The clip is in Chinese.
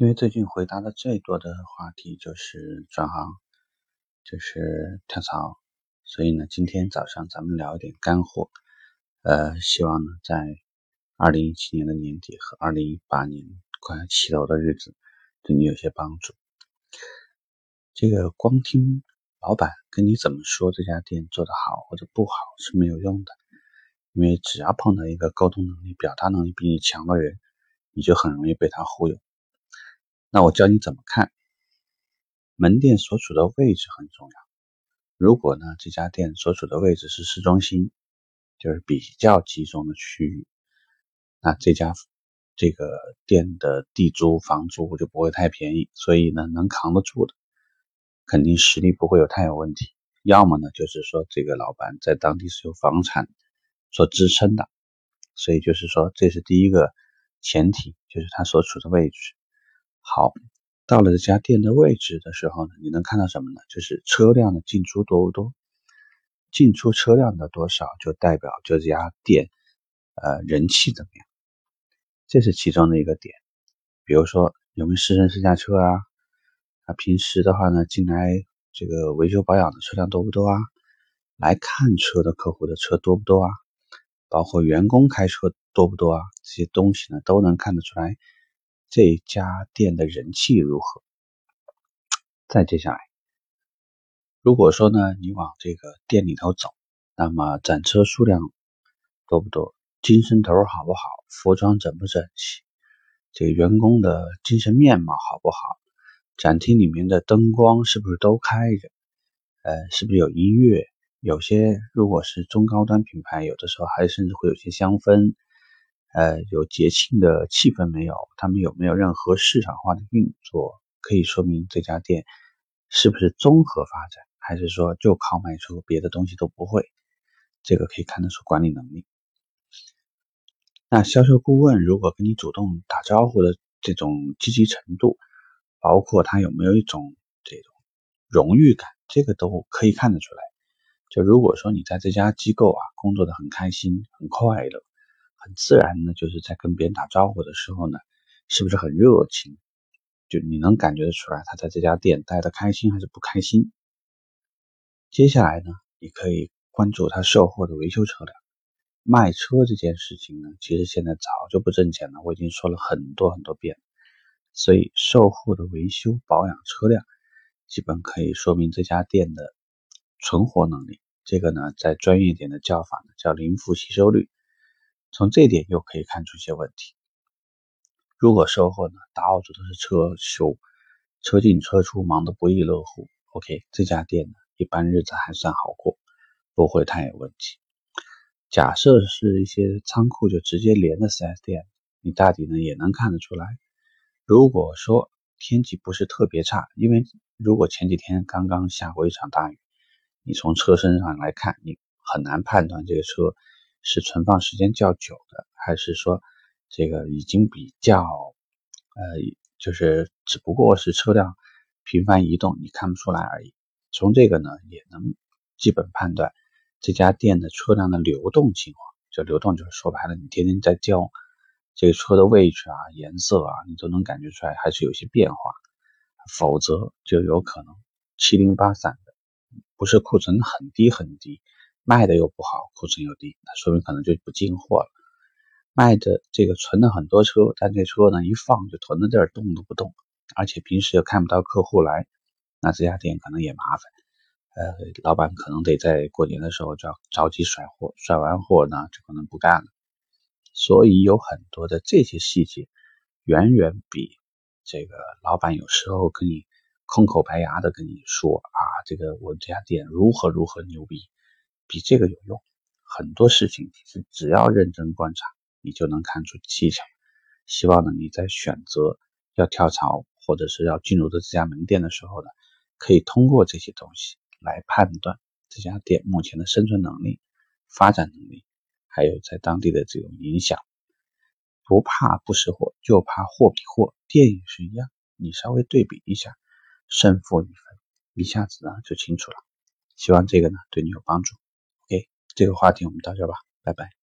因为最近回答的最多的话题就是转行，就是跳槽，所以呢，今天早上咱们聊一点干货。呃，希望呢，在二零一七年的年底和二零一八年快要起楼的日子，对你有些帮助。这个光听老板跟你怎么说这家店做得好或者不好是没有用的，因为只要碰到一个沟通能力、表达能力比你强的人，你就很容易被他忽悠。那我教你怎么看门店所处的位置很重要。如果呢这家店所处的位置是市中心，就是比较集中的区域，那这家这个店的地租房租就不会太便宜，所以呢能扛得住的，肯定实力不会有太有问题。要么呢就是说这个老板在当地是有房产所支撑的，所以就是说这是第一个前提，就是他所处的位置。好，到了这家店的位置的时候呢，你能看到什么呢？就是车辆的进出多不多？进出车辆的多少，就代表这家店呃人气怎么样？这是其中的一个点。比如说有没有试乘试驾车啊？啊，平时的话呢，进来这个维修保养的车辆多不多啊？来看车的客户的车多不多啊？包括员工开车多不多啊？这些东西呢，都能看得出来。这家店的人气如何？再接下来，如果说呢，你往这个店里头走，那么展车数量多不多？精神头好不好？服装整不整齐？这个员工的精神面貌好不好？展厅里面的灯光是不是都开着？呃，是不是有音乐？有些如果是中高端品牌，有的时候还甚至会有些香氛。呃，有节庆的气氛没有？他们有没有任何市场化的运作？可以说明这家店是不是综合发展，还是说就靠卖出，别的东西都不会？这个可以看得出管理能力。那销售顾问如果跟你主动打招呼的这种积极程度，包括他有没有一种这种荣誉感，这个都可以看得出来。就如果说你在这家机构啊工作的很开心、很快乐。很自然呢，就是在跟别人打招呼的时候呢，是不是很热情？就你能感觉得出来，他在这家店待的开心还是不开心？接下来呢，你可以关注他售后的维修车辆。卖车这件事情呢，其实现在早就不挣钱了，我已经说了很多很多遍。所以售后的维修保养车辆，基本可以说明这家店的存活能力。这个呢，在专业点的叫法呢，叫零负吸收率。从这点又可以看出一些问题。如果售后呢，大奥组都是车修，车进车出，忙得不亦乐乎，OK，这家店呢，一般日子还算好过，不会太有问题。假设是一些仓库就直接连的 4S 店，你大体呢也能看得出来。如果说天气不是特别差，因为如果前几天刚刚下过一场大雨，你从车身上来看，你很难判断这个车。是存放时间较久的，还是说这个已经比较呃，就是只不过是车辆频繁移动，你看不出来而已。从这个呢，也能基本判断这家店的车辆的流动情况。就流动就是说白了，你天天在交这个车的位置啊、颜色啊，你都能感觉出来还是有些变化。否则就有可能七零八散的，不是库存很低很低。卖的又不好，库存又低，那说明可能就不进货了。卖的这个存了很多车，但这车呢一放就囤在这儿，动都不动，而且平时又看不到客户来，那这家店可能也麻烦。呃，老板可能得在过年的时候就要着急甩货，甩完货呢就可能不干了。所以有很多的这些细节，远远比这个老板有时候跟你空口白牙的跟你说啊，这个我这家店如何如何牛逼。比这个有用，很多事情其实只要认真观察，你就能看出蹊跷。希望呢，你在选择要跳槽或者是要进入的这家门店的时候呢，可以通过这些东西来判断这家店目前的生存能力、发展能力，还有在当地的这种影响。不怕不识货，就怕货比货。店也是一样，你稍微对比一下，胜负一分，一下子呢就清楚了。希望这个呢对你有帮助。这个话题我们到这吧，拜拜。